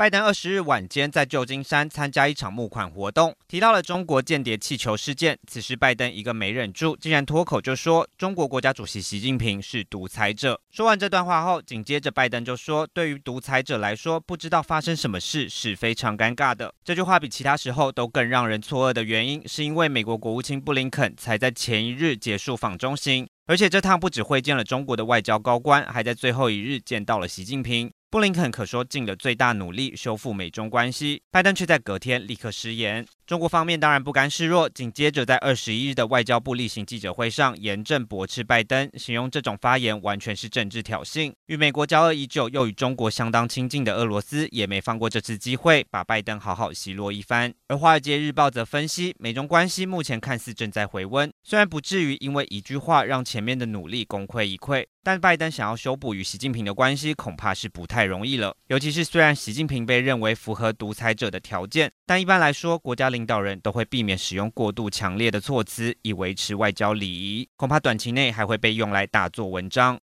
拜登二十日晚间在旧金山参加一场募款活动，提到了中国间谍气球事件。此时，拜登一个没忍住，竟然脱口就说：“中国国家主席习近平是独裁者。”说完这段话后，紧接着拜登就说：“对于独裁者来说，不知道发生什么事是非常尴尬的。”这句话比其他时候都更让人错愕的原因，是因为美国国务卿布林肯才在前一日结束访中行，而且这趟不只会见了中国的外交高官，还在最后一日见到了习近平。布林肯可说尽了最大努力修复美中关系，拜登却在隔天立刻失言。中国方面当然不甘示弱，紧接着在二十一日的外交部例行记者会上严正驳斥拜登，形容这种发言完全是政治挑衅。与美国交恶已久又与中国相当亲近的俄罗斯也没放过这次机会，把拜登好好奚落一番。而《华尔街日报》则分析，美中关系目前看似正在回温，虽然不至于因为一句话让前面的努力功亏一篑，但拜登想要修补与习近平的关系恐怕是不太容易了。尤其是虽然习近平被认为符合独裁者的条件，但一般来说国家领领导人都会避免使用过度强烈的措辞，以维持外交礼仪。恐怕短期内还会被用来大做文章。